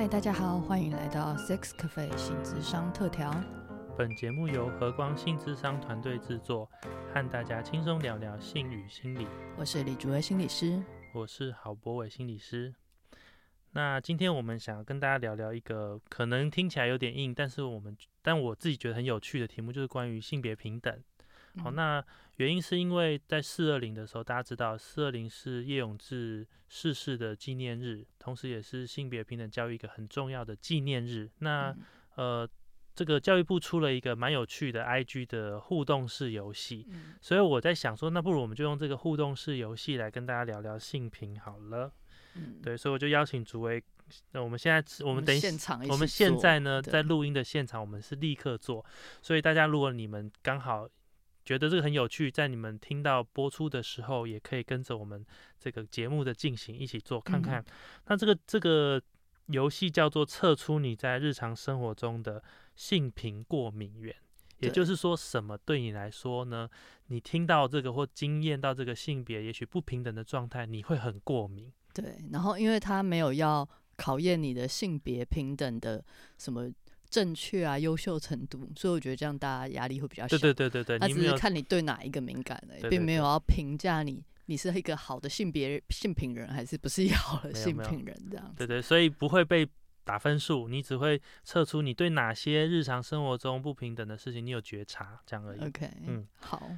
嗨，大家好，欢迎来到 Sex Cafe 性智商特调。本节目由和光性智商团队制作，和大家轻松聊聊性与心理。我是李竹薇心理师，我是郝博伟心理师。那今天我们想要跟大家聊聊一个可能听起来有点硬，但是我们但我自己觉得很有趣的题目，就是关于性别平等。好，那原因是因为在四二零的时候，大家知道四二零是叶永志逝世的纪念日，同时也是性别平等教育一个很重要的纪念日。那呃，这个教育部出了一个蛮有趣的 IG 的互动式游戏，所以我在想说，那不如我们就用这个互动式游戏来跟大家聊聊性平好了。对，所以我就邀请诸位，那我们现在我们等现场，我们现在呢在录音的现场，我们是立刻做，所以大家如果你们刚好。觉得这个很有趣，在你们听到播出的时候，也可以跟着我们这个节目的进行一起做看看。那这个这个游戏叫做测出你在日常生活中的性平过敏源，也就是说，什么对你来说呢？你听到这个或经验到这个性别也许不平等的状态，你会很过敏。对，然后因为他没有要考验你的性别平等的什么。正确啊，优秀程度，所以我觉得这样大家压力会比较小。对对对对对，他只是看你对哪一个敏感的，并没有要评价你，你是一个好的性别性品人，还是不是好的性品人这样。对对，所以不会被打分数，你只会测出你对哪些日常生活中不平等的事情你有觉察，这样而已。OK，嗯，好。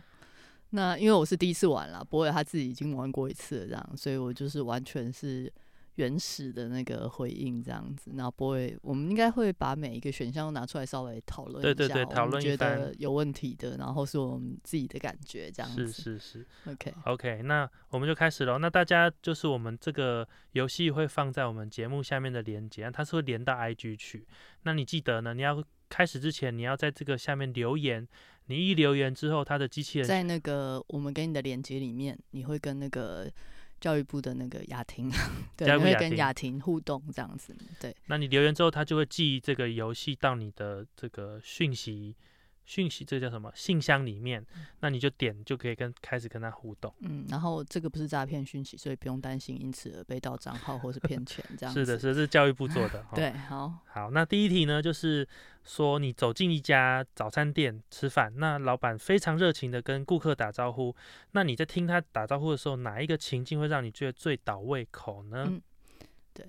那因为我是第一次玩了，不过他自己已经玩过一次了，这样，所以我就是完全是。原始的那个回应这样子，然后不会，我们应该会把每一个选项都拿出来稍微讨论一下，对对对，讨论觉得有问题的，然后是我们自己的感觉这样子。是是是，OK OK，那我们就开始喽。那大家就是我们这个游戏会放在我们节目下面的连接，它是会连到 IG 去。那你记得呢？你要开始之前，你要在这个下面留言。你一留言之后，它的机器人在那个我们给你的连接里面，你会跟那个。教育部的那个雅婷，对，会跟雅婷互动这样子，对。那你留言之后，他就会寄这个游戏到你的这个讯息。讯息这叫什么信箱里面，那你就点就可以跟开始跟他互动。嗯，然后这个不是诈骗讯息，所以不用担心因此而被盗账号或是骗钱这样。是的，是是教育部做的。对，好，好。那第一题呢，就是说你走进一家早餐店吃饭，那老板非常热情的跟顾客打招呼，那你在听他打招呼的时候，哪一个情境会让你觉得最倒胃口呢？嗯，对。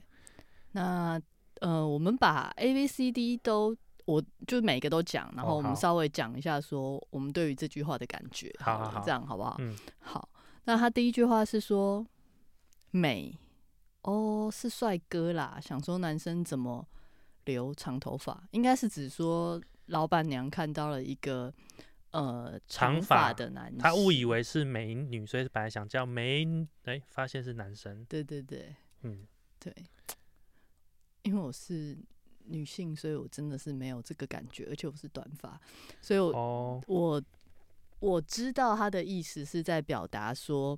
那呃，我们把 A、B、C、D 都。我就每个都讲，然后我们稍微讲一下，说我们对于这句话的感觉，好，这样好不好？嗯，好。那他第一句话是说美哦，是帅哥啦。想说男生怎么留长头发，应该是指说老板娘看到了一个呃长发的男，他误以为是美女，所以本来想叫美，哎，发现是男生。对对对，嗯，对，因为我是。女性，所以我真的是没有这个感觉，而且我是短发，所以我我我知道他的意思是在表达说，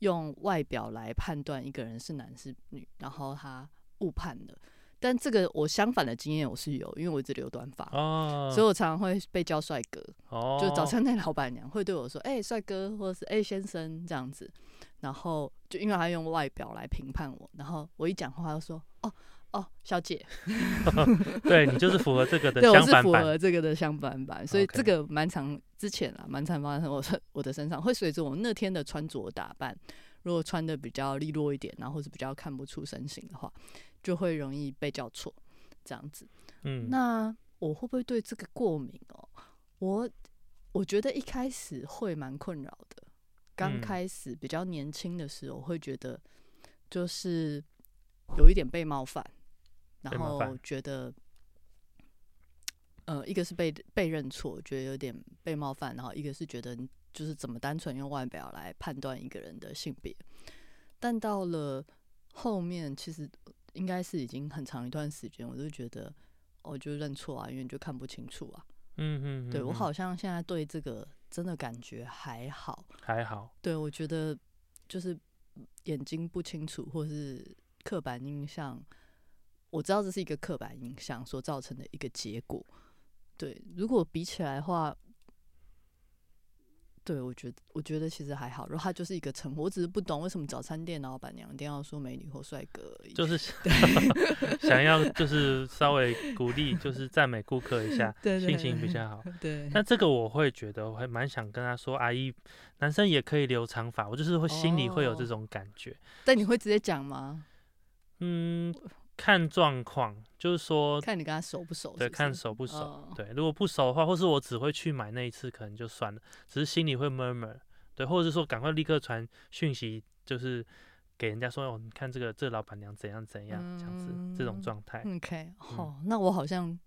用外表来判断一个人是男是女，然后他误判了。但这个我相反的经验我是有，因为我一直留短发，所以我常常会被叫帅哥。就早餐店老板娘会对我说：“哎，帅哥，或者是哎先生这样子。”然后就因为他用外表来评判我，然后我一讲话就说：“哦。”哦，小姐，对你就是符合这个的相反版，符合这个的相反版，所以这个蛮长之前啊，蛮常发生我我的身上，会随着我那天的穿着打扮，如果穿的比较利落一点，然后或者比较看不出身形的话，就会容易被叫错这样子。嗯，那我会不会对这个过敏哦？我我觉得一开始会蛮困扰的，刚开始比较年轻的时候会觉得就是有一点被冒犯。然后觉得，呃，一个是被被认错，觉得有点被冒犯；然后一个是觉得，就是怎么单纯用外表来判断一个人的性别。但到了后面，其实应该是已经很长一段时间，我就觉得，我就认错啊，因为你就看不清楚啊。嗯嗯，对我好像现在对这个真的感觉还好，还好。对我觉得就是眼睛不清楚，或是刻板印象。我知道这是一个刻板印象所造成的一个结果，对。如果比起来的话，对，我觉得我觉得其实还好，如果他就是一个称呼，我只是不懂为什么早餐店老板娘一定要说美女或帅哥而已。就是 想要 就是稍微鼓励，就是赞美顾客一下，心情比较好。对，那这个我会觉得，我还蛮想跟他说，阿姨，男生也可以留长发，我就是会心里会有这种感觉。但你会直接讲吗？嗯。看状况，就是说，看你跟他熟不熟。对，看熟不熟。对，如果不熟的话，或是我只会去买那一次，可能就算了，只是心里会 murmur。对，或者是说，赶快立刻传讯息，就是给人家说，哦，你看这个这老板娘怎样怎样，这样子这种状态。OK，好，那我好像。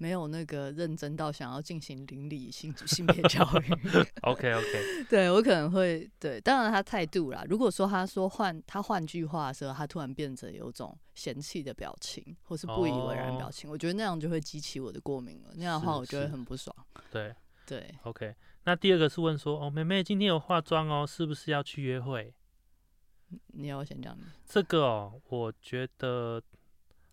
没有那个认真到想要进行邻里性性别教育。OK OK，对我可能会对，当然他态度啦。如果说他说换他换句话的时候，他突然变成有种嫌弃的表情，或是不以为然表情，我觉得那样就会激起我的过敏了。那样的话，我就会很不爽。对对，OK。那第二个是问说，哦，妹妹今天有化妆哦，是不是要去约会？你要先讲这个哦，我觉得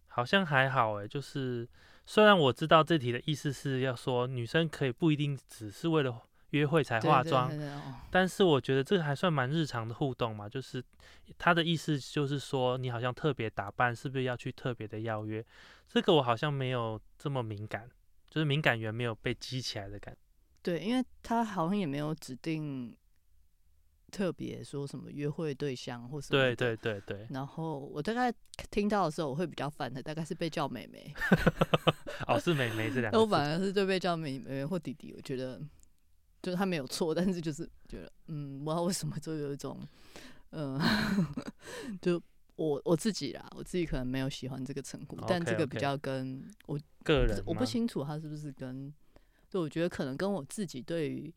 好像还好哎，就是。虽然我知道这题的意思是要说女生可以不一定只是为了约会才化妆，但是我觉得这个还算蛮日常的互动嘛。就是他的意思就是说你好像特别打扮，是不是要去特别的邀约？这个我好像没有这么敏感，就是敏感源没有被激起来的感觉。对，因为他好像也没有指定。特别说什么约会对象或什么？对对对对。然后我大概听到的时候，我会比较烦的，大概是被叫妹妹。哦，是妹妹这两 个。我反而是对被叫妹妹或弟弟，我觉得就是他没有错，但是就是觉得，嗯，不知道为什么就有一种，嗯，就我我自己啦，我自己可能没有喜欢这个称呼，但这个比较跟我个人，我不清楚他是不是跟，就我觉得可能跟我自己对于。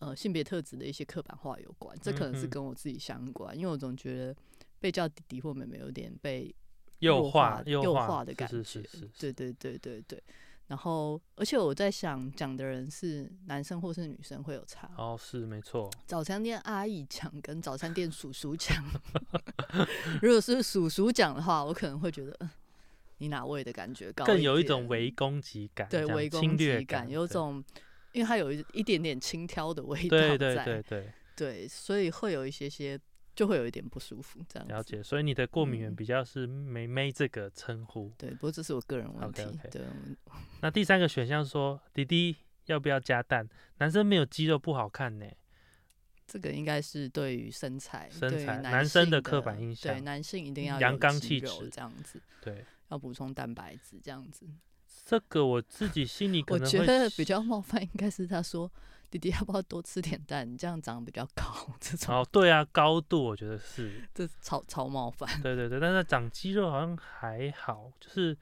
呃，性别特质的一些刻板化有关，这可能是跟我自己相关，因为我总觉得被叫弟弟或妹妹有点被诱惑、诱惑的感觉。是是是，对对对对对。然后，而且我在想，讲的人是男生或是女生会有差。哦，是没错。早餐店阿姨讲跟早餐店叔叔讲，如果是叔叔讲的话，我可能会觉得你哪位的感觉高，更有一种围攻击感，对，围攻击感，有种。因为它有一一点点轻佻的味道在，对对对对对，所以会有一些些，就会有一点不舒服这样。了解，所以你的过敏源比较是“妹妹”这个称呼。对，不过这是我个人问题。对。那第三个选项说：“弟弟要不要加蛋？男生没有肌肉不好看呢。”这个应该是对于身材，身材男生的刻板印象。对，男性一定要阳刚气质这样子。对，要补充蛋白质这样子。这个我自己心里，我觉得比较冒犯，应该是他说：“弟弟要不要多吃点蛋？你这样长得比较高。”这种哦，对啊，高度我觉得是这超超冒犯。对对对，但是长肌肉好像还好，就是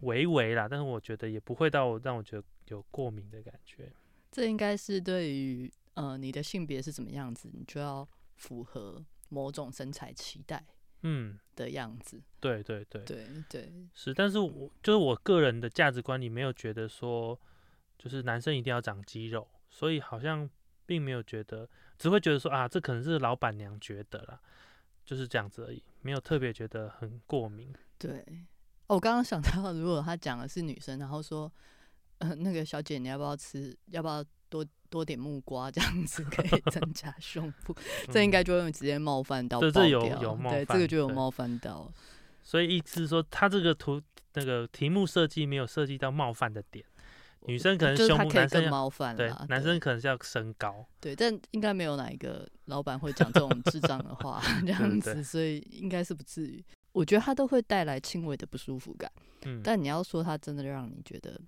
微微啦，但是我觉得也不会到让我觉得有过敏的感觉。这应该是对于呃你的性别是怎么样子，你就要符合某种身材期待。嗯。的样子，对对对。对对。是，但是我就是我个人的价值观里没有觉得说，就是男生一定要长肌肉，所以好像并没有觉得，只会觉得说啊，这可能是老板娘觉得啦，就是这样子而已，没有特别觉得很过敏。对，哦，我刚刚想到，如果他讲的是女生，然后说，呃，那个小姐你要不要吃，要不要多？多点木瓜这样子可以增 加胸部，这应该就会直接冒犯到这有有冒犯，对，这个就有冒犯到。所以意思是说，他这个图那个题目设计没有设计到冒犯的点。女生可能胸部，男生冒犯对，男生可能是要身高。对，但应该没有哪一个老板会讲这种智障的话这样子，所以应该是不至于。我觉得他都会带来轻微的不舒服感。嗯，但你要说他真的让你觉得。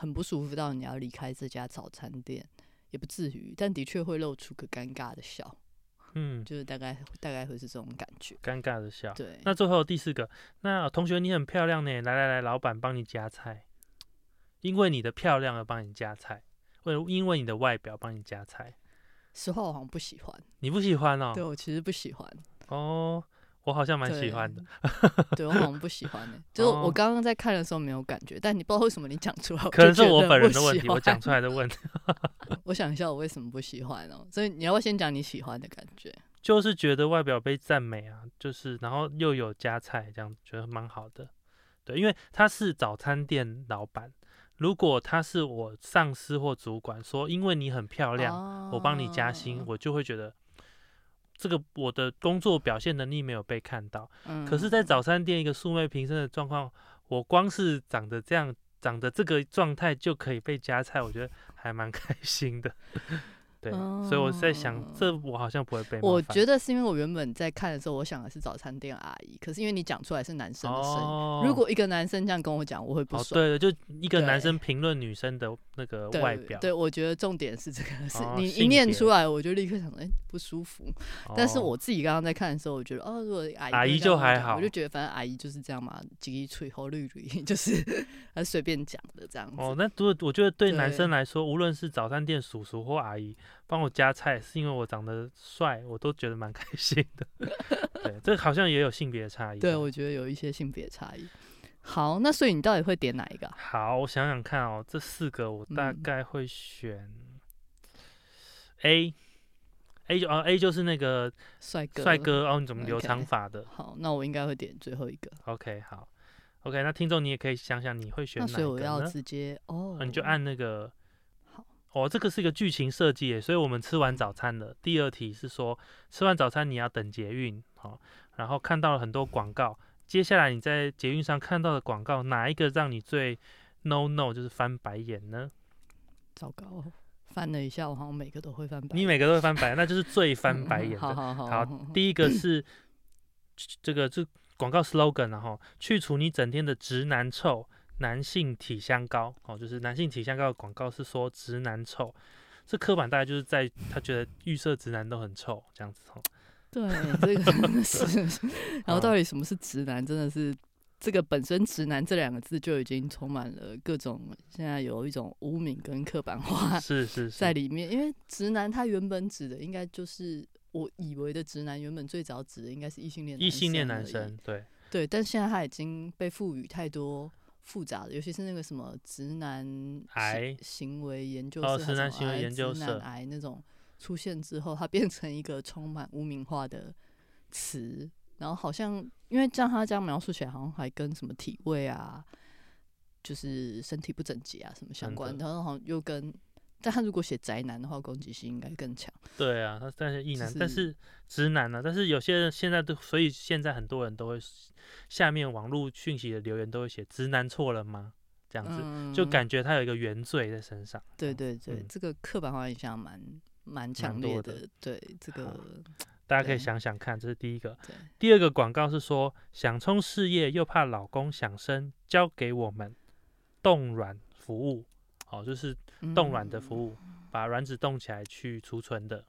很不舒服到你要离开这家早餐店，也不至于，但的确会露出个尴尬的笑，嗯，就是大概大概会是这种感觉，尴尬的笑。对，那最后第四个，那同学你很漂亮呢，来来来，老板帮你夹菜，因为你的漂亮而帮你夹菜，为因为你的外表帮你夹菜。实话我好像不喜欢，你不喜欢哦？对我其实不喜欢哦。我好像蛮喜欢的，对我好像不喜欢呢。就是我刚刚在看的时候没有感觉，但你不知道为什么你讲出来，可能是我本人的问题，我讲出来的问题。我想一下，我为什么不喜欢哦？所以你要不要先讲你喜欢的感觉？就是觉得外表被赞美啊，就是然后又有加菜，这样觉得蛮好的。对，因为他是早餐店老板，如果他是我上司或主管，说因为你很漂亮，我帮你加薪，我就会觉得这个我的工作表现能力没有被看到。可是，在早餐店一个素昧平生的状况，我光是长得这样，长得这个状态就可以被夹菜，我觉得还蛮 开心的。对，所以我在想，这我好像不会被。我觉得是因为我原本在看的时候，我想的是早餐店阿姨，可是因为你讲出来是男生的声音，如果一个男生这样跟我讲，我会不爽。对对，就一个男生评论女生的那个外表。对，我觉得重点是这个，是你一念出来，我就立刻想，哎，不舒服。但是我自己刚刚在看的时候，我觉得，哦，如果阿姨阿姨就还好，我就觉得反正阿姨就是这样嘛，鸡脆后绿绿，就是他随便讲的这样子。哦，那如果我觉得对男生来说，无论是早餐店叔叔或阿姨。帮我夹菜是因为我长得帅，我都觉得蛮开心的。对，这好像也有性别差异。对，我觉得有一些性别差异。好，那所以你到底会点哪一个？好，我想想看哦，这四个我大概会选 A。A 就哦 A 就是那个帅哥，帅哥哦，你怎么留长发的？好，那我应该会点最后一个。OK，好，OK，那听众你也可以想想你会选哪一个呢所以我要直接哦，你就按那个。哦，这个是一个剧情设计，所以我们吃完早餐了。第二题是说，吃完早餐你要等捷运，好，然后看到了很多广告。接下来你在捷运上看到的广告，哪一个让你最 no no 就是翻白眼呢？糟糕，翻了一下，我好像每个都会翻白眼。你每个都会翻白，那就是最翻白眼的。好好好。好，第一个是这个这广告 slogan，然后去除你整天的直男臭。男性体香膏哦，就是男性体香膏的广告是说直男臭，这刻板大概就是在他觉得预设直男都很臭这样子哦。对，这个真的是。然后到底什么是直男？真的是这个本身“直男”这两个字就已经充满了各种现在有一种污名跟刻板化是是 在里面。因为直男他原本指的应该就是我以为的直男，原本最早指的应该是异性恋异性恋男生对对，但现在他已经被赋予太多。复杂的，尤其是那个什么直男癌行为研究社，直男行为研究社癌那种出现之后，它变成一个充满污名化的词。然后好像因为像他这样描述起来，好像还跟什么体味啊，就是身体不整洁啊什么相关。然后好像又跟。但他如果写宅男的话，攻击性应该更强。对啊，他但是异男，但是直男呢？但是有些人现在都，所以现在很多人都会下面网络讯息的留言都会写“直男错了吗？”这样子，就感觉他有一个原罪在身上。对对对，这个刻板化印象蛮蛮强烈的。对这个，大家可以想想看，这是第一个。第二个广告是说，想冲事业又怕老公想生，交给我们冻卵服务。哦，就是冻卵的服务，把卵子冻起来去储存的。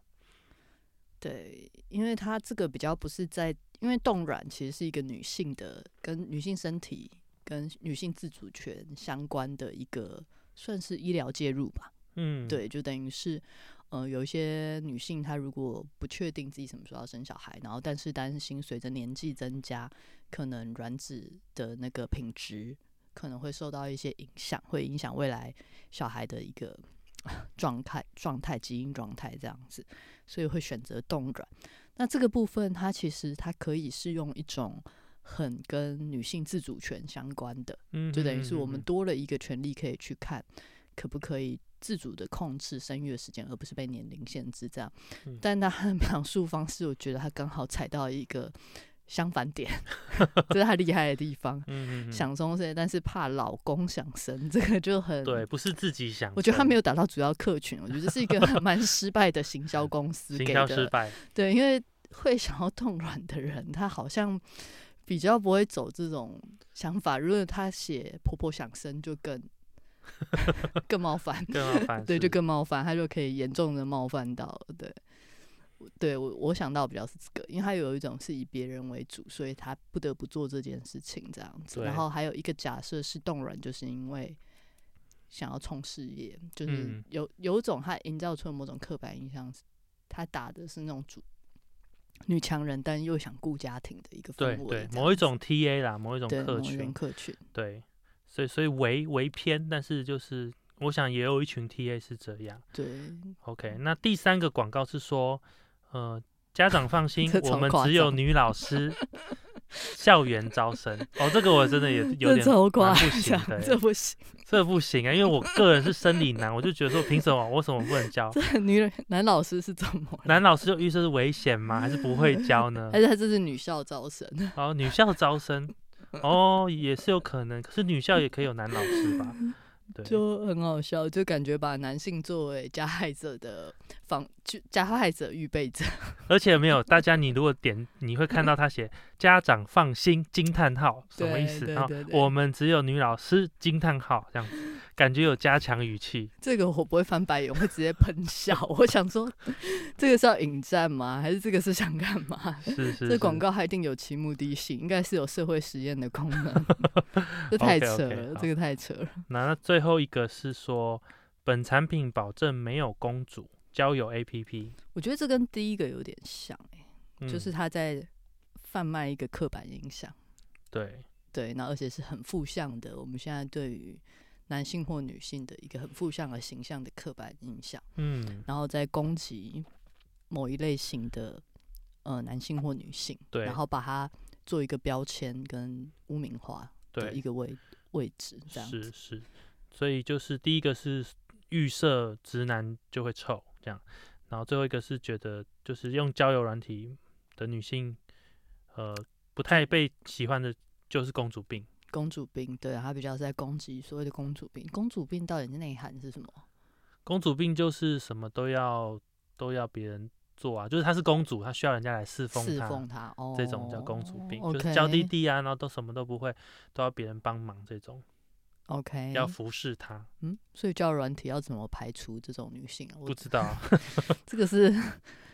对，因为它这个比较不是在，因为冻卵其实是一个女性的，跟女性身体跟女性自主权相关的一个，算是医疗介入吧。嗯，对，就等于是，呃，有一些女性她如果不确定自己什么时候要生小孩，然后但是担心随着年纪增加，可能卵子的那个品质。可能会受到一些影响，会影响未来小孩的一个 状态、状态、基因状态这样子，所以会选择冻卵。那这个部分，它其实它可以是用一种很跟女性自主权相关的，嗯，就等于是我们多了一个权利可以去看，可不可以自主的控制生育的时间，而不是被年龄限制这样。但他的描述方式，我觉得他刚好踩到一个。相反点，这是他厉害的地方。嗯嗯想生但是怕老公想生，这个就很对，不是自己想。我觉得他没有达到主要客群，我觉得是一个蛮失败的行销公司。行销失败。对，因为会想要动卵的人，他好像比较不会走这种想法。如果他写婆婆想生，就更 更冒犯，更冒犯。对，就更冒犯，他就可以严重的冒犯到。对。对我，我想到比较是这个，因为他有一种是以别人为主，所以他不得不做这件事情这样子。然后还有一个假设是动人，就是因为想要冲事业，就是有有一种他营造出了某种刻板印象，他打的是那种主女强人，但又想顾家庭的一个氛围。对，某一种 T A 啦，某一种客群，客群。对，所以所以为为偏，但是就是我想也有一群 T A 是这样。对，OK，那第三个广告是说。呃，家长放心，我们只有女老师，校园招生哦，这个我真的也 有点超不行的，这不行，这不行啊！因为我个人是生理男，我就觉得说，凭什么我什么不能教？这女男老师是怎么？男老师就预设是危险吗？还是不会教呢？还是他这是女校招生？哦，女校招生，哦，也是有可能。可是女校也可以有男老师吧？就很好笑，就感觉把男性作为加害者的防，就加害者预备者。而且没有，大家你如果点，你会看到他写“家长放心”惊叹号，什么意思？然后我们只有女老师惊叹号这样子。感觉有加强语气，这个我不会翻白眼，我会直接喷笑。我想说，这个是要引战吗？还是这个是想干嘛？是是，这广告还一定有其目的性，应该是有社会实验的功能。这太扯了，这个太扯了。那最后一个是说，本产品保证没有公主交友 APP。我觉得这跟第一个有点像，哎，就是他在贩卖一个刻板印象。对对，那而且是很负向的。我们现在对于男性或女性的一个很负向的形象的刻板印象，嗯，然后再攻击某一类型的呃男性或女性，对，然后把它做一个标签跟污名化的一个位位置，这样是是，所以就是第一个是预设直男就会臭这样，然后最后一个是觉得就是用交友软体的女性，呃，不太被喜欢的就是公主病。公主病，对，他比较在攻击所谓的公主病。公主病到底内涵是什么？公主病就是什么都要都要别人做啊，就是她是公主，她需要人家来侍奉她，侍奉她，哦，这种叫公主病，就是娇滴滴啊，然后都什么都不会，都要别人帮忙这种。OK，要服侍她。嗯，所以叫软体要怎么排除这种女性啊？不知道，这个是。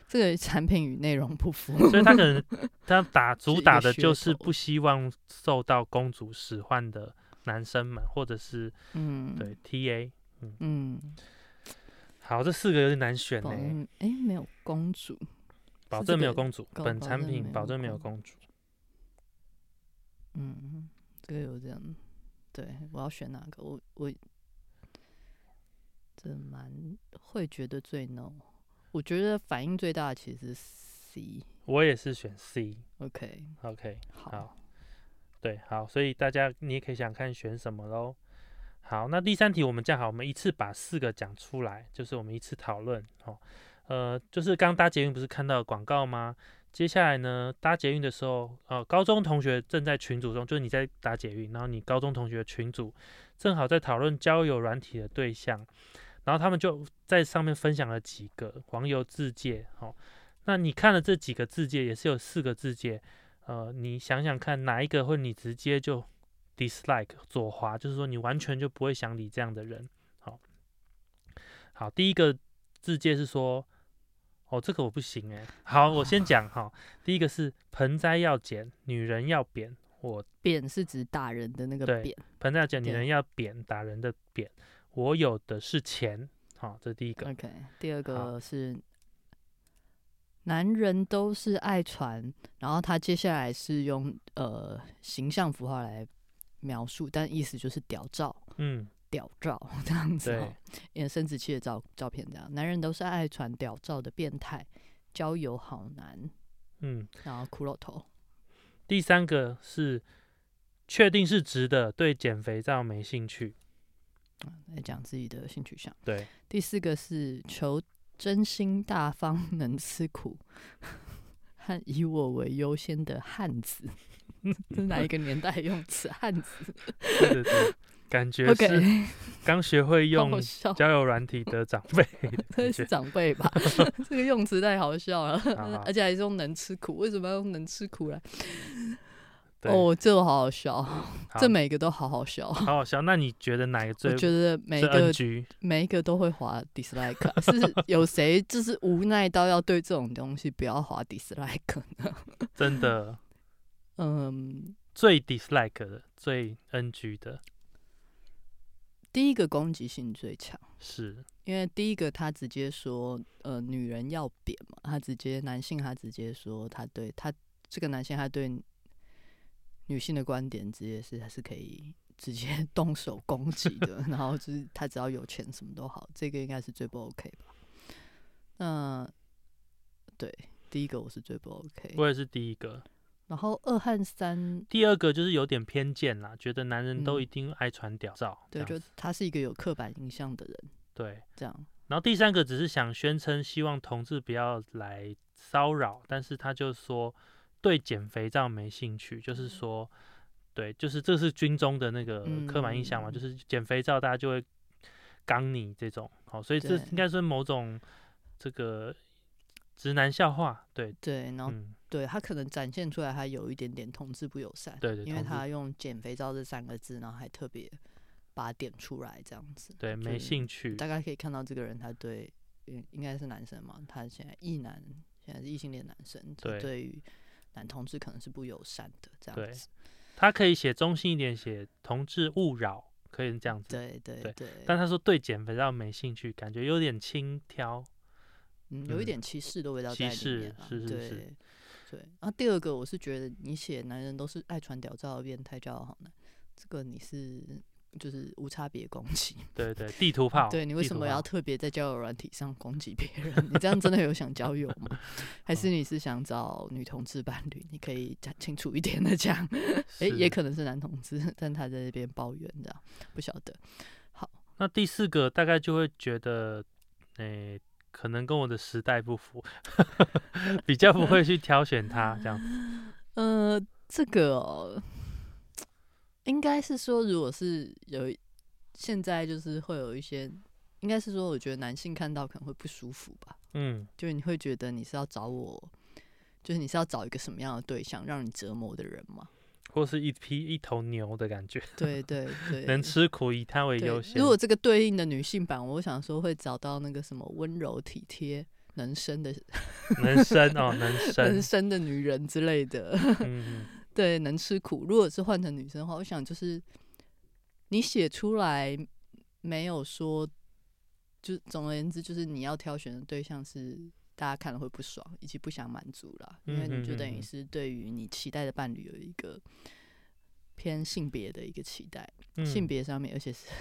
这个产品与内容不符，所以他可能 他打主打的就是不希望受到公主使唤的男生们，或者是嗯，对 T A，嗯嗯，好，这四个有点难选呢。哎，没有公主，保证没有公主，本产品保证没有公主。嗯，这个有这样，对我要选哪个？我我这蛮会觉得最 no。我觉得反应最大的其实是 C，我也是选 C。OK，OK，好，对，好，所以大家你也可以想看选什么喽。好，那第三题我们这样好，我们一次把四个讲出来，就是我们一次讨论哦。呃，就是刚搭捷运不是看到广告吗？接下来呢，搭捷运的时候，呃，高中同学正在群组中，就是你在搭捷运，然后你高中同学群组正好在讨论交友软体的对象。然后他们就在上面分享了几个网友自介，好，那你看了这几个自介，也是有四个自介，呃，你想想看哪一个会你直接就 dislike 左滑，就是说你完全就不会想理这样的人，好，好，第一个自介是说，哦，这个我不行诶。好，我先讲哈，第一个是盆栽要剪，女人要扁，我扁是指打人的那个扁，盆栽要剪，女人要扁，打人的扁。我有的是钱，好，这是第一个。OK，第二个是男人都是爱传，然后他接下来是用呃形象符号来描述，但意思就是屌照，嗯，屌照这样子，因生殖器的照照片这样。男人都是爱传屌照的变态，交友好难，嗯，然后骷髅头。第三个是确定是直的，对减肥照没兴趣。来讲自己的性取向。对，第四个是求真心大方、能吃苦和以我为优先的汉子。是哪一个年代用词？汉子？对对对，感觉是刚学会用交友软体的长辈。这 是长辈吧？这个用词太好笑了，而且还是用能吃苦。为什么要用能吃苦来？哦，这个好好笑，这每个都好好笑，好好笑。那你觉得哪一个最？我觉得每个每一个都会滑 dislike，是有谁就是无奈到要对这种东西不要滑 dislike 呢？真的，嗯，最 dislike 的，最 NG 的，第一个攻击性最强，是因为第一个他直接说，呃，女人要扁嘛，他直接男性他直接说他对他这个男性他对。女性的观点直接是，还是可以直接 动手攻击的。然后就是他只要有钱，什么都好，这个应该是最不 OK 吧？那对，第一个我是最不 OK。我也是第一个。然后二和三，第二个就是有点偏见啦，觉得男人都嗯一定爱传屌照，对，就他是一个有刻板印象的人，对。这样。然后第三个只是想宣称希望同志不要来骚扰，但是他就说对减肥照没兴趣，就是说，对，就是这是军中的那个刻板印象嘛，嗯。就是减肥照大家就会刚你这种，好，所以这应该是某种这个直男笑话，对，对，然后、嗯，对他可能展现出来他有一点点同志不友善，对对，因为他用减肥照这三个字，然后还特别把它点出来，这样子。对没兴趣，大概可以看到这个人他对，应应该是男生嘛，他现在异男，现在是异性恋男生，对于男同志可能是不友善的这样子。他可以写中性一点，写同志勿扰，可以这样子。对对对对，但他说对减肥照没兴趣，感觉有点轻佻。嗯，有一嗯点歧视的味道歧在里视面啊。是是是对对。然后第二个，我是觉得你写男人都是爱传屌照的变态骄傲好难，这个你是就是无差别攻击。对对，地图炮。对你为什么要特别在交友软体上攻击别人？你这样真的有想交友吗？还是你是想找女同志伴侣？你可以讲清楚一点的讲。诶，也可能是男同志，但他在那边抱怨这样，不晓得。好那第四个大概就会觉得，诶、可能跟我的时代不符，比较不会去挑选他这样。呃，这个哦，应该是说，如果是有现在就是会有一些，应该是说，我觉得男性看到可能会不舒服吧，嗯，就是你会觉得你是要找我，就是你是要找一个什么样的对象让你折磨的人吗？或是一匹一头牛的感觉，对对 对，能吃苦以他为优先。如果这个对应的女性版，我想说会找到那个什么温柔体贴、能生的能生哦，能 生能，生的女人之类的。嗯，嗯对，能吃苦。如果是换成女生的话，我想就是你写出来没有说，就总而言之，就是你要挑选的对象是大家看了会不爽，以及不想满足啦，因为你就等嗯嗯嗯嗯。于是对于你期待的伴侣有一个偏性别的一个期待，嗯。性别上面，而且是。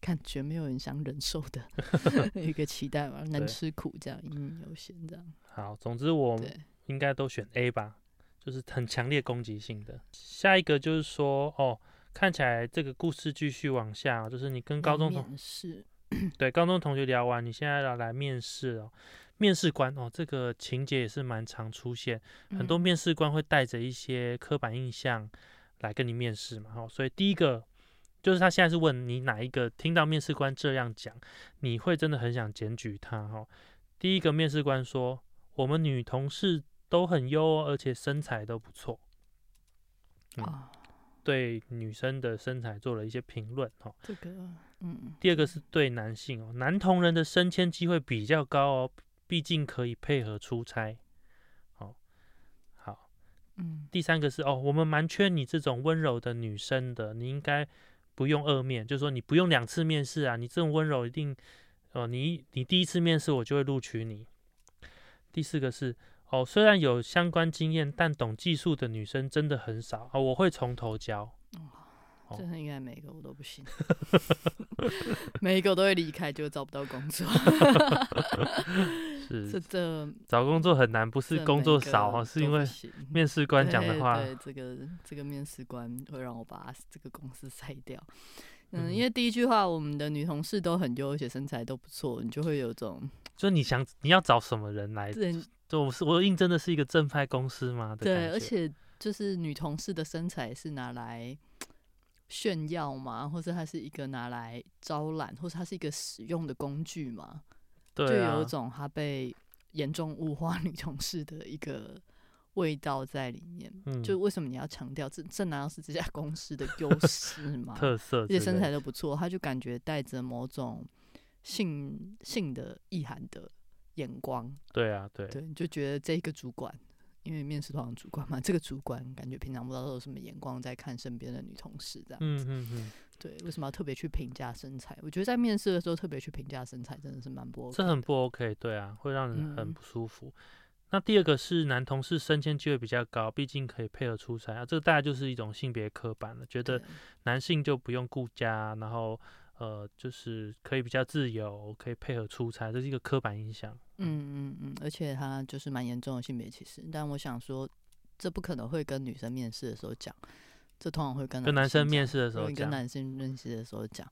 感觉没有人想忍受的 一个期待嘛，能吃苦这样，一命优先这样，好，总之我对，应该都选 A 吧，就是很强烈攻击性的。下一个就是说，哦，看起来这个故事继续往下，就是你跟高中同事，对高中同学聊完，你现在要来面试哦。面试官哦，这个情节也是蛮常出现，很多嗯面试官会带着一些刻板印象来跟你面试嘛，哦，所以第一个就是他现在是问你哪一个，听到面试官这样讲，你会真的很想检举他哦。第一个面试官说，我们女同事都很优哦，而且身材都不错，嗯啊，对女生的身材做了一些评论哈。这个，嗯，第二个是对男性哦，男同人的升迁机会比较高哦，毕竟可以配合出差。好，好。嗯，第三个是哦，我们蛮缺你这种温柔的女生的，你应该不用二面，就是说你不用两次面试啊，你这种温柔一定，哦，你你第一次面试我就会录取你。第四个是哦，虽然有相关经验，但懂技术的女生真的很少啊、我会从头教。哦这应该每个我都不行，每一个我都会离开，就找不到工作。是这找工作很难，不是工作少哦，是因为面试官讲的话，对，这个这个面试官会让我把这个公司筛掉。嗯，嗯因为第一句话，我们的女同事都很优，而且身材都不错，你就会有种就你想你要找什么人来？对就我是我应征的是一个正派公司嘛？对，而且就是女同事的身材是拿来炫耀嘛，或者它是一个拿来招揽，或者它是一个使用的工具嘛，就对啊有一，种她被严重物化女同事的一个味道在里面。嗯，就为什么你要强调这这难道是这家公司的优势 吗？特色，而且身材都不错，他就感觉带着某种性性的意涵的眼光，对啊，对，对，你就觉得这个主管，因为面试通常主管嘛，这个主管感觉平常不知道都有什么眼光在看身边的女同事这样，嗯嗯嗯，对，为什么要特别去评价身材？我觉得在面试的时候特别去评价身材，真的是蛮不 OK 这很不 OK，对啊，会让人很。嗯不舒服。那第二个是男同事升迁机会比较高，毕竟可以配合出差啊，这个大概就是一种性别刻板了，觉得男性就不用顾家，然后呃，就是可以比较自由，可以配合出差，这是一个刻板印象。嗯嗯嗯，而且他就是蛮严重的性别歧视。但我想说，这不可能会跟女生面试的时候讲，这通常会跟跟男生面试的时候跟。男生面试的时候讲。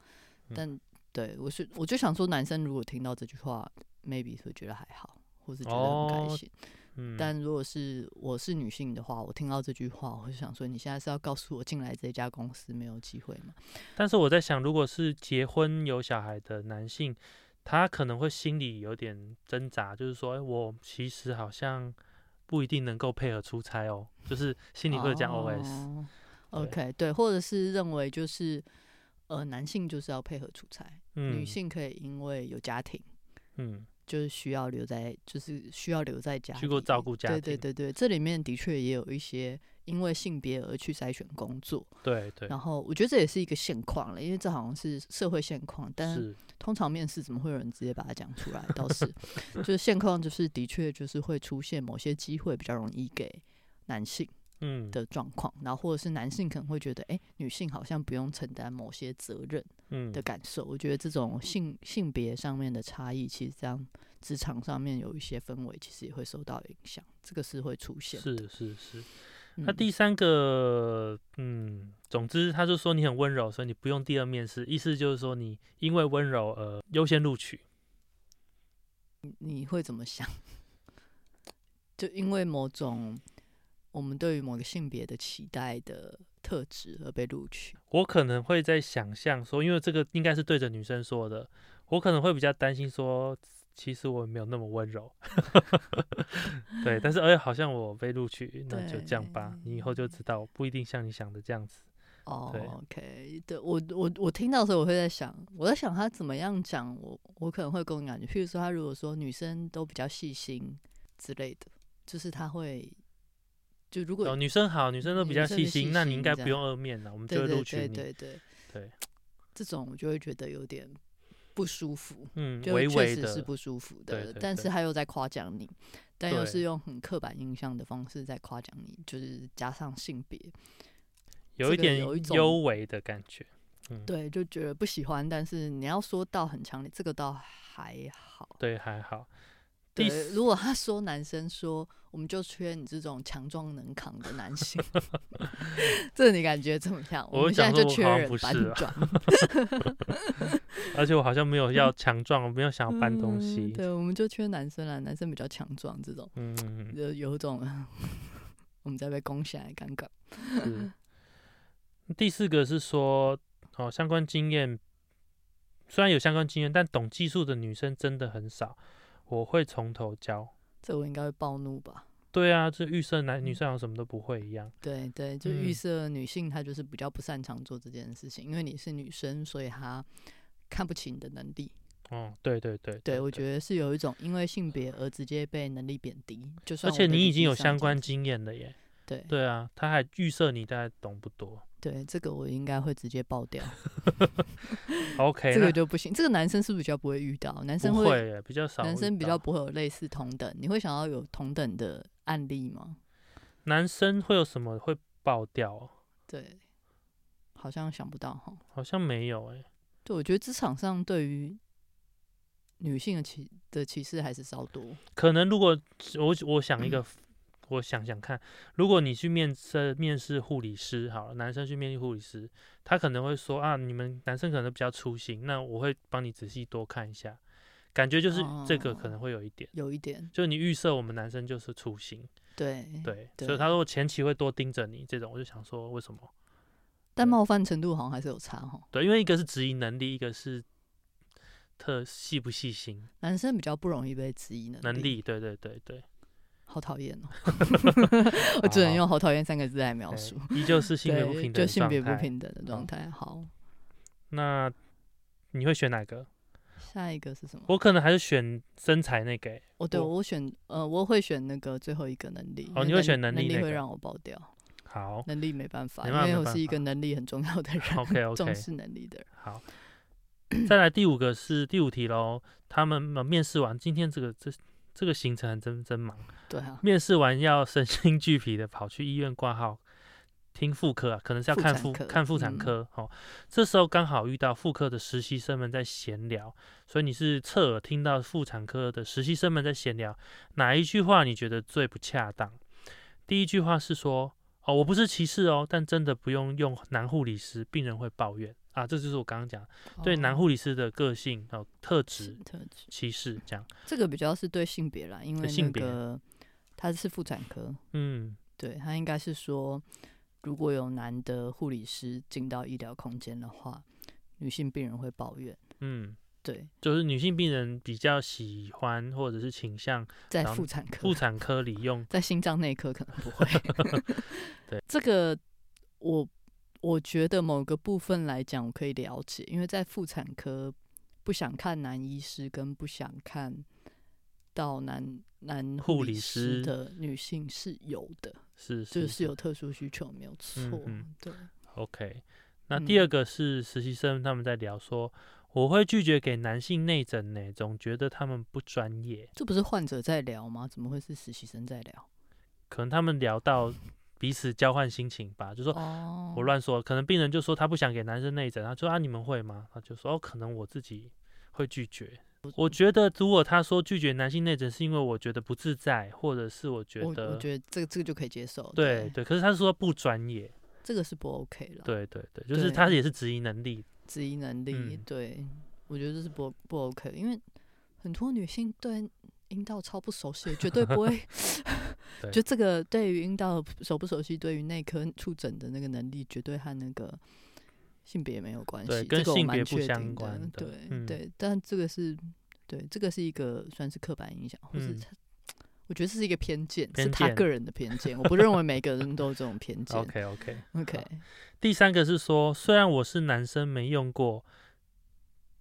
嗯但对我是我就想说，男生如果听到这句话，maybe 会觉得还好，或是觉得很开哦心。嗯，但如果是我是女性的话，我听到这句话，我就想说，你现在是要告诉我进来这家公司没有机会吗？但是我在想，如果是结婚有小孩的男性，他可能会心里有点挣扎，就是说，哎、我其实好像不一定能够配合出差哦，就是心里会有这样 OS。哦对 OK，对，或者是认为就是呃，男性就是要配合出差，嗯，女性可以因为有家庭，嗯，就是需要留在，就是需要留在家里，去过照顾家对对对对，这里面的确也有一些因为性别而去筛选工作，对对，然。后我觉得这也是一个现况了，因为这好像是社会现况，但是，通常面试怎么会有人直接把它讲出来？倒是 就是现况，就是的确就是会出现某些机会比较容易给男性嗯，的状况，然后或者是男性可能会觉得，哎、女性好像不用承担某些责任嗯的感受。我觉得这种性性别上面的差异，其实这样职场上面有一些氛围，其实也会受到影响，这个是会出现的。是是是。嗯那第三个，嗯，总之他就说你很温柔，所以你不用第二面试，意思就是说你因为温柔而优先录取。你会怎么想？就因为某种我们对于某个性别的期待的特质而被录取。我可能会在想象说，因为这个应该是对着女生说的，我可能会比较担心说，其实我没有那么温柔。对，但是哎，好像我被录取，那就这样吧，你以后就知道，不一定像你想的这样子。哦、对 o k 对我我我听到的时候，我会在想，我在想他怎么样讲，我我可能会跟我感觉，譬如说他如果说女生都比较细心之类的，就是他会就如果、哦，女生好，女生都比较细细心，那你应该不用二面了，我们就录取你。对对对对，这种我就会觉得有点不舒服。嗯，就确实是不舒服的，对对对但是他又在夸奖你，但又是用很刻板印象的方式在夸奖你，就是加上性别，有一点有一种优微的感觉。嗯，对，就觉得不喜欢。但是你要说到很强烈，这个倒还好。对，还好。第对，如果他说男生说我们就缺你这种强壮能扛的男性，这你感觉怎么样？我我们现在就缺人是 而且我好像没有要强壮，我没有想要搬东嗯西。对，我们就缺男生啦，男生比较强壮，这种嗯，有有种我们在被攻下来，尴尬。是。第四个是说，哦，相关经验虽然有相关经验，但懂技术的女生真的很少。我会从头教。这我应该会暴怒吧？对啊，就预设男女嗯生好像什么都不会一样。对对，就预嗯设女性她就是比较不擅长做这件事情，因为你是女生，所以她看不起你的能力。哦，对对对对，我，觉得是有一种因为性别而直接被能力贬低，就而且你已经有相相关经验了耶。对对啊，他还预设你大概懂不多。对，这个我应该会直接爆掉，OK，这那个就不行。这个男生是不是比较不会遇到？男生不会耶，比较少。男生比较不会有类似同等，你会想要有同等的案例吗？男生会有什么会爆掉哦？对，好像想不到哈。好像没有哎。对，我觉得职场上对于女性的歧的歧视还是稍多。可能如果我我想一嗯个，我想想看，如果你去面试面试护理师，好了，男生去面试护理师，他可能会说啊，你们男生可能比较粗心，那我会帮你仔细多看一下，感觉就是这个可能会有一点，有一点，就你预设我们男生就是粗心，对，对，所以他说前期会多盯着你，这种我就想说为什么？但冒犯程度好像还是有差哈。对，因为一个是质疑能力，一个是特细不细心男生比较不容易被质疑能能力，对对对对，好讨厌哦！我只能用“好讨厌”三个字来描述。依旧是性别不，平等就性别不平等的状态。好，那你会选哪个？下一个是什么？我可能还是选身材那个欸、我对我我选呃，我会选那个最后一个能力。哦你会选能能力那个会让我爆掉，好能力没办法，没因为我是一个能力很重要的人，，OK 重视能力的人。好。再来第五个是第五题喽。他们呃面试完，今天这个这这个行程还真真忙。对啊，面试完要身心俱疲的跑去医院挂号，听妇科啊，可能是要看妇看妇产嗯科。哦，这时候刚好遇到妇科的实习生们在闲聊，所以你是侧耳听到妇产科的实习生们在闲聊，哪一句话你觉得最不恰当？第一句话是说，哦，我不是歧视哦，但真的不用用男护理师，病人会抱怨啊，这就是我刚刚讲对男护理师的个性哦特质特质歧视这样。这个比较是对性别啦，因为性别那个他是妇产科，嗯对他应该是说，如果有男的护理师进到医疗空间的话，女性病人会抱怨。嗯，对，就是女性病人比较喜欢或者是倾向在妇产科，妇产科里用，在心脏内科可能不会。对，这个我我觉得某个部分来讲，我可以了解，因为在妇产科不想看男医师跟不想看到男男护理理师师的女性是有的，是就是是有特殊需求，没有错。嗯对，OK。那嗯第二个是实习生他们在聊说，我会拒绝给男性内诊呢，总觉得他们不专业，这不是患者在聊吗？怎么会是实习生在聊？可能他们聊到彼此交换心情吧，就说哦，我乱说，可能病人就说他不想给男生内诊，他说啊你们会吗？他就说哦可能我自己会拒绝。我觉得如果他说拒绝男性内诊是因为我觉得不自在，或者是我觉得我觉得这个这个就可以接受。对对，可是他说不专业，这个是不 OK 了。对对对，就是他也是质疑能力，质疑能力，嗯对我觉得这是不不 OK，因为很多女性对阴道超不熟悉，绝对不会。就这个对于阴道熟不熟悉，对于内科触诊的那个能力，绝对和那个性别没有关系，对跟性别不相定关的对、嗯对，但这个是对这个是一个算是刻板印象，或是嗯他 我觉得这是一个偏见，是他个人的偏见，我不认为每个人都有这种偏见。OK OK。OK，第三个是说，虽然我是男生没用过，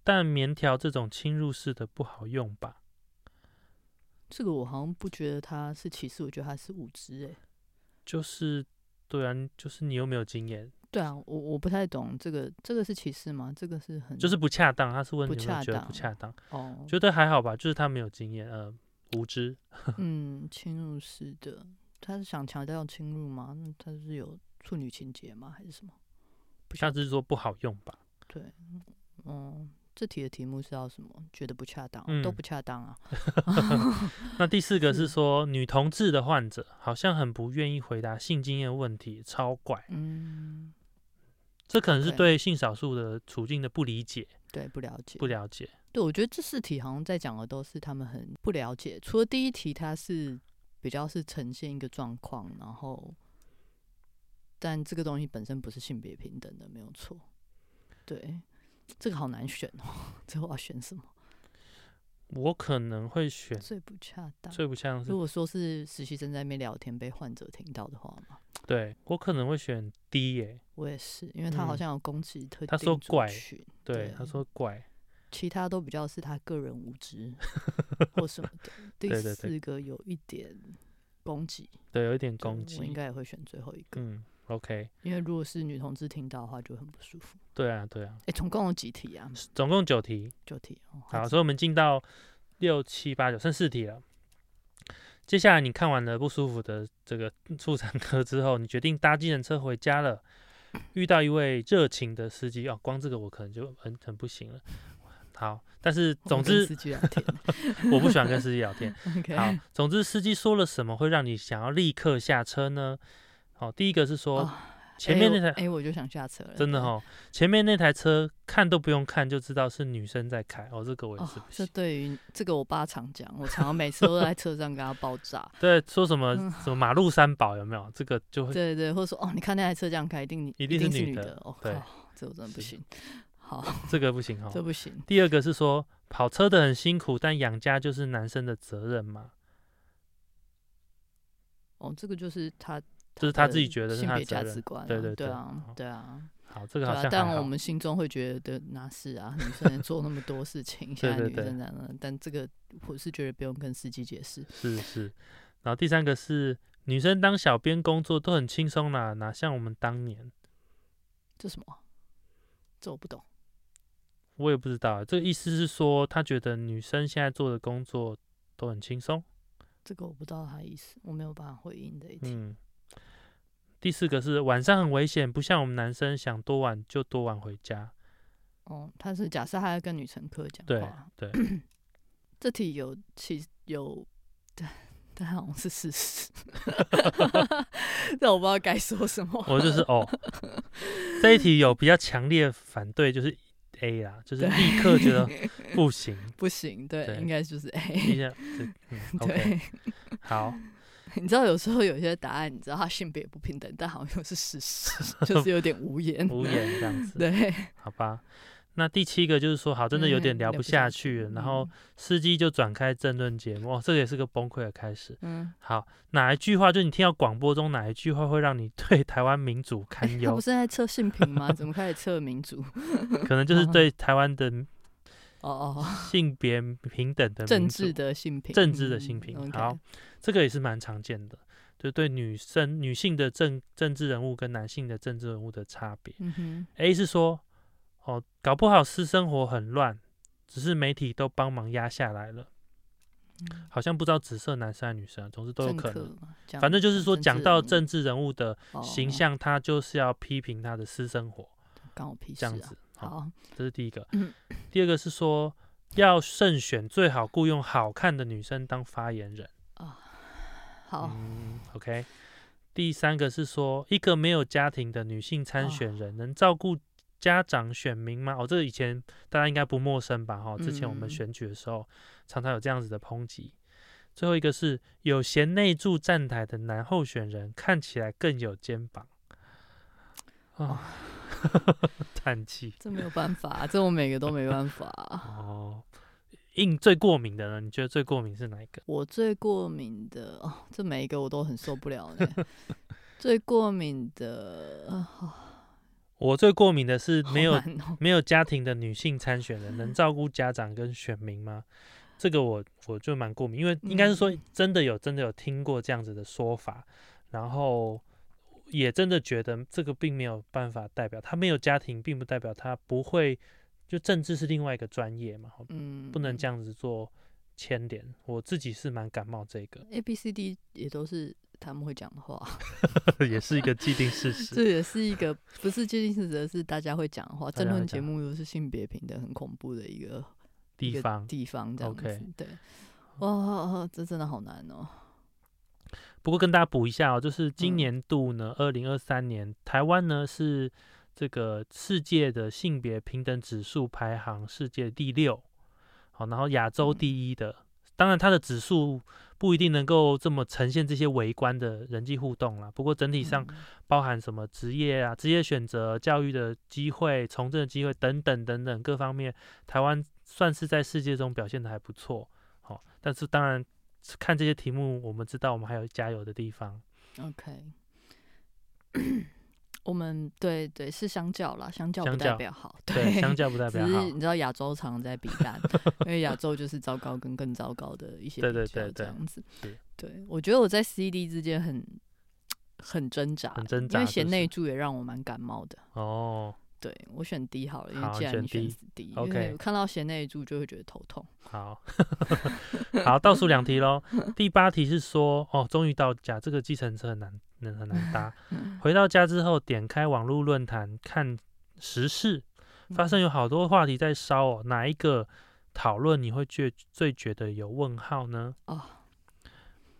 但棉条这种侵入式的不好用吧？这个我好像不觉得他是歧视，我觉得他是无知哎、就是对啊，就是你又没有经验，对啊，我我不太懂这个，这个是歧视吗？这个是很就是不恰当。他是问不你有没有觉得不恰当？哦，觉得还好吧，就是他没有经验，呃，无知。嗯，侵入式的，他是想强调侵入吗？那他是有处女情节吗？还是什么？不晓他只是说不好用吧？对，嗯，这题的题目是要什么？觉得不恰当，嗯都不恰当啊。那第四个是是说，女同志的患者好像很不愿意回答性经验问题，超怪。嗯，这可能是对性少数的处境的不理解、对，不了解，不了解。对，我觉得这四题好像在讲的都是他们很不了解。除了第一题，它是比较是呈现一个状况，然后，但这个东西本身不是性别平等的，没有错。对，这个好难选哦。最后要选什么？我可能会选最不恰当。最不像是如果说是实习生在那边聊天被患者听到的话嘛，对我可能会选 D 耶、我也是，因为他好嗯像有攻击特定他说族怪群，对，对他说怪，其他都比较是他个人无知 或什么的。第四个有一点攻击，对，有一点攻击。我应该也会选最后一个，嗯，OK，因为如果是女同志听到的话，就很不舒服。对啊，对啊，哎、总共有几题啊？总共九题。九题哦。好，所以我们进到六七八九，剩四题了。接下来你看完了不舒服的这个 妇产科之后，你决定搭计程车回家了，遇到一位热情的司机哦，光这个我可能就很很不行了。好，但是总之司 我不喜欢跟司机聊天。OK，好，总之司机说了什么会让你想要立刻下车呢？好，第一个是说、哦前面那台、哎、我就想下车了，真的哦，前面那台车看都不用看就知道是女生在开哦，这个我也哦是不，这行。对于这个我爸常讲，我常常每次都在车上跟他爆炸。对，说什么嗯什么马路三宝有没有？这个就会对对，或者说哦，你看那台车这样开，一定你一定是是女女的哦对靠，这我真的不行。好，这个不行哦。这不行。第二个是说跑车的很辛苦，但养家就是男生的责任嘛，哦，这个就是他，这是他自己觉得是性别。价值观啊、对对对对啊，对啊，好，这个好像。但我们心中会觉得那是啊，女生做那么多事情，现在女生这样的，但这个我是觉得不用跟司机解释。是是，然后第三个是女生当小编工作都很轻松啦，哪像我们当年，这什么啊？这我不懂。我也不知道，这个意思是说他觉得女生现在做的工作都很轻松。这个我不知道他意思，我没有办法回应这一题。嗯，第四个是晚上很危险，不像我们男生想多晚就多晚回家。哦，他是假设他在跟女乘客讲话，对，这题有其有但好像是事实。但我不知道该说什么。我就是哦，这一题有比较强烈反对，就是 A 啦，就是立刻觉得不行，不行，对，应该就是 A。对，好。你知道有时候有些答案，你知道他性别不平等，但好像又是事实，就是有点无言，无言这样子。对，好吧。那第七个就是说，好，真的有点聊不下去了，然后司机就转开政论节目，哦，这个也是个崩溃的开始。嗯，好，哪一句话就你听到广播中哪一句话会让你对台湾民主堪忧？他不是在测性平吗？怎么开始测民主？可能就是对台湾的哦哦性别平等的政治的性平，政治的性平。好，这个也是蛮常见的，就对女生女性的政政治人物跟男性的政治人物的差别。，A 是说。哦，搞不好私生活很乱，只是媒体都帮忙压下来了。好像不知道紫色男生还是女生，啊总之都有可能。反正就是说，讲到政治人物的形象，他就是要批评他的私生活。关我屁事。这样子，好，这是第一个。第二个是说，要慎选，最好雇佣好看的女生当发言人。啊，好。OK。第三个是说，一个没有家庭的女性参选人能照顾。家长选民吗？哦，这个以前大家应该不陌生吧？哈，之前我们选举的时候，常常有这样子的抨击。最后一个是有贤内助站台的男候选人，看起来更有肩膀。啊，叹气。这没有办法，这我每个都没办法。哦，硬最过敏的呢？你觉得最过敏是哪一个？我最过敏的哦，这每一个我都很受不了呢。最过敏的啊。我最过敏的是没有没有家庭的女性参选人，能照顾家长跟选民吗？这个我我就蛮过敏，因为应该是说真的有真的有听过这样子的说法，然后也真的觉得这个并没有办法代表他没有家庭，并不代表他不会就政治是另外一个专业嘛，嗯，不能这样子做牵连。我自己是蛮感冒这个，A B C D 也都是。他们会讲的话，也是一个既定事实。这也是一个不是既定事实，是大家会讲的话。争论节目又是性别平等很恐怖的一个地方，地方这样子。对，哇，这真的好难哦。不过跟大家补一下哦，就是今年度呢，二零二三年台湾呢是这个世界的性别平等指数排行世界第六，好，然后亚洲第一的。当然，它的指数不一定能够这么呈现这些微观的人际互动啦。不过整体上包含什么职业啊、职业选择、教育的机会、从政的机会等等等等各方面，台湾算是在世界中表现的还不错。好，但是当然看这些题目，我们知道我们还有加油的地方。OK。我们对对是相较啦，相较不代表好，对，相较不代表好。你知道亚洲常在比烂，因为亚洲就是糟糕跟更糟糕的一些对对对这样子。对，我觉得我在 CD 之间很很挣扎，很挣扎，因为贤内助也让我蛮感冒的。哦，对我选 D 好了，因为既然你选 D，因为看到贤内助就会觉得头痛。好，好，倒数两题喽。第八题是说，哦，终于到家，这个计程车很难。那很难搭。回到家之后，点开网络论坛看时事，发生有好多话题在烧哦。哪一个讨论你会觉最觉得有问号呢？哦，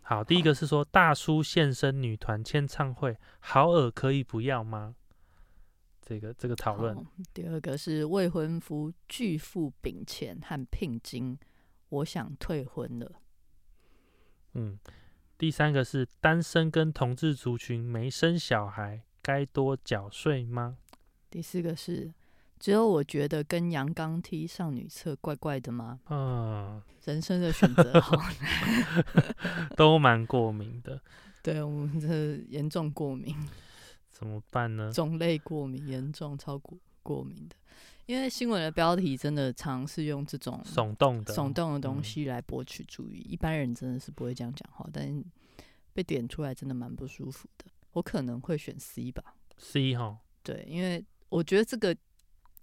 好，第一个是说大叔现身女团签唱会，好耳可以不要吗？这个这个讨论。第二个是未婚夫拒付饼钱和聘金，我想退婚了。嗯。第三个是单身跟同志族群没生小孩该多缴税吗？第四个是只有我觉得跟阳刚踢上女厕怪怪的吗？嗯，人生的选择好难，都蛮过敏的。对我们这严重过敏，怎么办呢？种类过敏严重超过过敏的。因为新闻的标题真的常是用这种耸动的、耸动的东西来博取注意，一般人真的是不会这样讲话，但被点出来真的蛮不舒服的。我可能会选 C 吧，C 哈，对，因为我觉得这个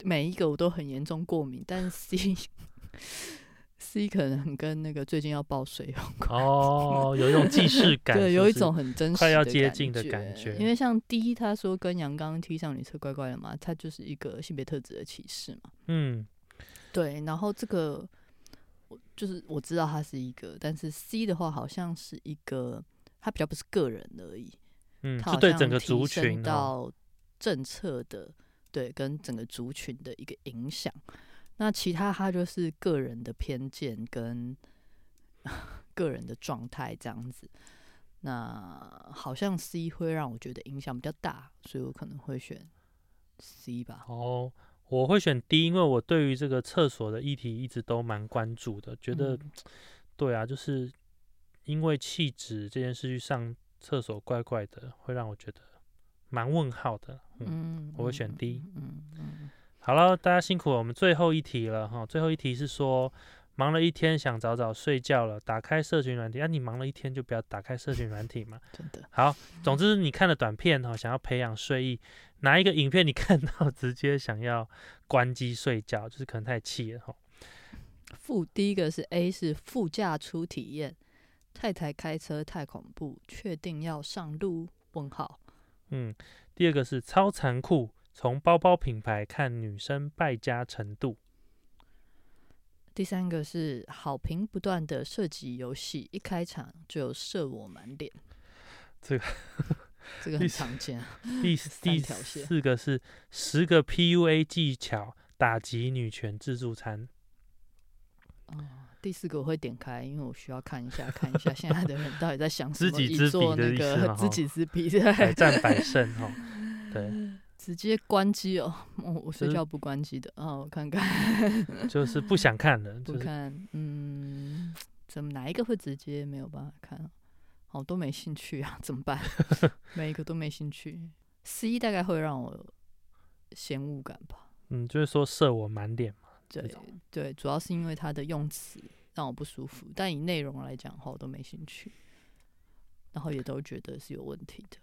每一个我都很严重过敏，但是 C。C 可能跟那个最近要报水有关哦，有一种既视感，对，有一种很真实、快要接近的感觉。因为像 D，他说跟阳刚踢上女厕怪怪的嘛，他就是一个性别特质的歧视嘛。嗯，对。然后这个我就是我知道他是一个，但是 C 的话好像是一个，他比较不是个人而已，嗯，它是对整个族群到政策的，对，跟整个族群的一个影响。那其他他就是个人的偏见跟 个人的状态这样子。那好像 C 会让我觉得影响比较大，所以我可能会选 C 吧。哦，我会选 D，因为我对于这个厕所的议题一直都蛮关注的，觉得 对啊，就是因为气质这件事去上厕所怪怪的，会让我觉得蛮问号的。嗯，我会选 D。嗯嗯。好了，大家辛苦了，我们最后一题了哈。最后一题是说。忙了一天，想早早睡觉了，打开社群软体。啊，你忙了一天就不要打开社群软体嘛。真的。好，总之你看了短片哈，想要培养睡意，哪一个影片你看到直接想要关机睡觉，就是可能太气了哈。副第一个是 A 是副驾出体验，太太开车太恐怖，确定要上路？问号。嗯，第二个是超残酷，从包包品牌看女生败家程度。第三个是好评不断的射击游戏，一开场就射我满脸。这个 这个很常见。第第四个是十个 PUA 技巧打击女权自助餐。哦，第四个我会点开，因为我需要看一下，看一下现在的人到底在想什么。知己知彼的意思知己知彼，百战百胜哈。对。直接关机哦，我我睡觉不关机的啊，我看看，就是不想看了，不看，嗯，怎么哪一个会直接没有办法看？哦，都没兴趣啊，怎么办？每一个都没兴趣，C 大概会让我嫌恶感吧？嗯，就是说射我满脸嘛，对对，主要是因为它的用词让我不舒服，但以内容来讲的话，我都没兴趣，然后也都觉得是有问题的。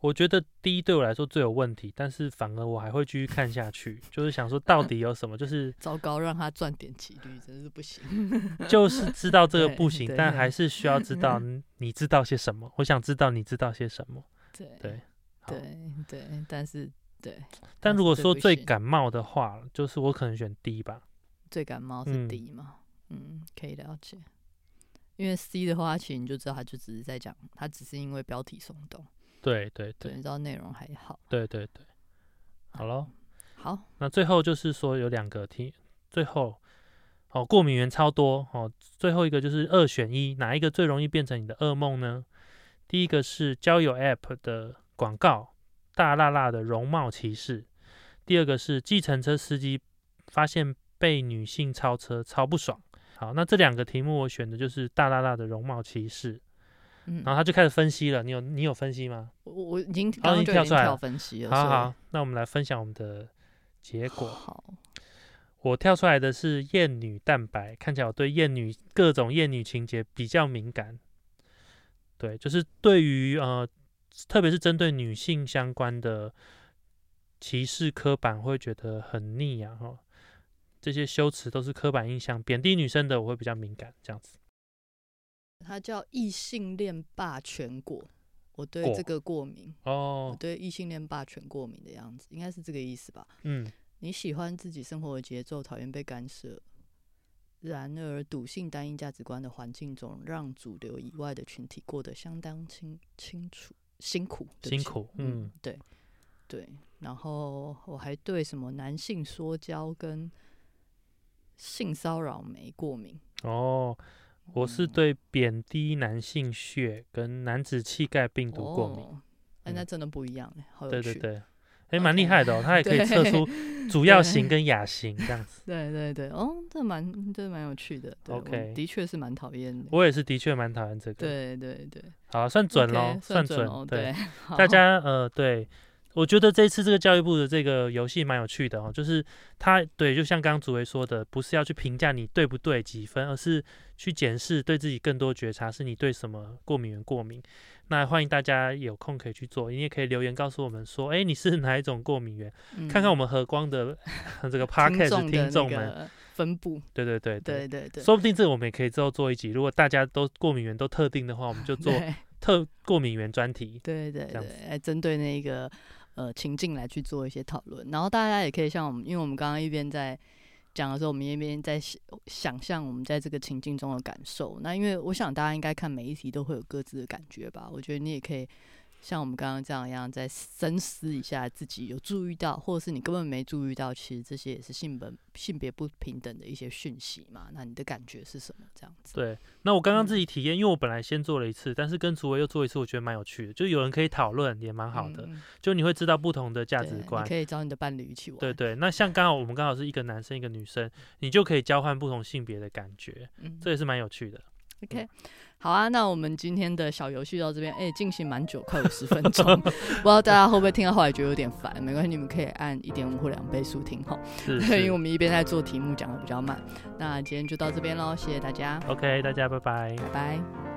我觉得第一对我来说最有问题，但是反而我还会继续看下去，就是想说到底有什么？就是糟糕，让他赚点几率真是不行。就是知道这个不行，但还是需要知道你知道些什么。我想知道你知道些什么。对对对对，但是对。但如果说最感冒的话，就是我可能选 D 吧。最感冒是 D 嘛？嗯，可以了解。因为 C 的话，其实你就知道，他就只是在讲，他只是因为标题松动。对对对，你知道内容还好。对对对，好了，好，那最后就是说有两个题，最后哦，过敏源超多哦，最后一个就是二选一，哪一个最容易变成你的噩梦呢？第一个是交友 App 的广告，大辣辣的容貌歧视；第二个是计程车司机发现被女性超车，超不爽。好，那这两个题目我选的就是大辣辣的容貌歧视。然后他就开始分析了，你有你有分析吗？我我已经刚刚跳出来分析了。好好，那我们来分享我们的结果。好，我跳出来的是厌女蛋白，看起来我对厌女各种厌女情节比较敏感。对，就是对于呃，特别是针对女性相关的歧视刻板，会觉得很腻啊。哈，这些修辞都是刻板印象，贬低女生的，我会比较敏感，这样子。它叫异性恋霸权果，我对这个过敏哦，我对异性恋霸权过敏的样子，应该是这个意思吧？嗯，你喜欢自己生活的节奏，讨厌被干涉。然而，笃信单一价值观的环境中，让主流以外的群体过得相当清清楚辛苦辛苦。嗯，对对。然后我还对什么男性说教跟性骚扰没过敏哦。我是对贬低男性血跟男子气概病毒过敏，哎，那真的不一样哎，好对对对，哎，蛮厉害的哦，它 也可以测出主要型跟亚型这样子。对对对，哦，这蛮这蛮有趣的。OK，的确是蛮讨厌的。我也是的确蛮讨厌这个。对对对，好，算准喽，算准。对，大家呃，对。我觉得这次这个教育部的这个游戏蛮有趣的哦，就是他对，就像刚刚主委说的，不是要去评价你对不对几分，而是去检视对自己更多觉察，是你对什么过敏源过敏。那欢迎大家有空可以去做，你也可以留言告诉我们说，哎，你是哪一种过敏源？看看我们和光的 这个 podcast 听众们分布。对对对对对对，说不定这我们也可以之后做一集。如果大家都过敏源都特定的话，我们就做特过敏源专题。对对对，来针对那个。呃，情境来去做一些讨论，然后大家也可以像我们，因为我们刚刚一边在讲的时候，我们一边在想象我们在这个情境中的感受。那因为我想大家应该看每一题都会有各自的感觉吧。我觉得你也可以。像我们刚刚这样一样，再深思一下自己有注意到，或者是你根本没注意到，其实这些也是性本性别不平等的一些讯息嘛？那你的感觉是什么？这样子？对，那我刚刚自己体验，因为我本来先做了一次，但是跟主委又做一次，我觉得蛮有趣的，就有人可以讨论，也蛮好的。就你会知道不同的价值观，可以找你的伴侣一起玩。对对，那像刚好我们刚好是一个男生一个女生，你就可以交换不同性别的感觉，这也是蛮有趣的。OK。好啊，那我们今天的小游戏到这边，哎，进行蛮久，快五十分钟，不知道大家会不会听到后来觉得有点烦？没关系，你们可以按一点五或两倍速听哈，因为我们一边在做题目，讲的比较慢。那今天就到这边喽，谢谢大家。OK，大家拜拜，拜拜。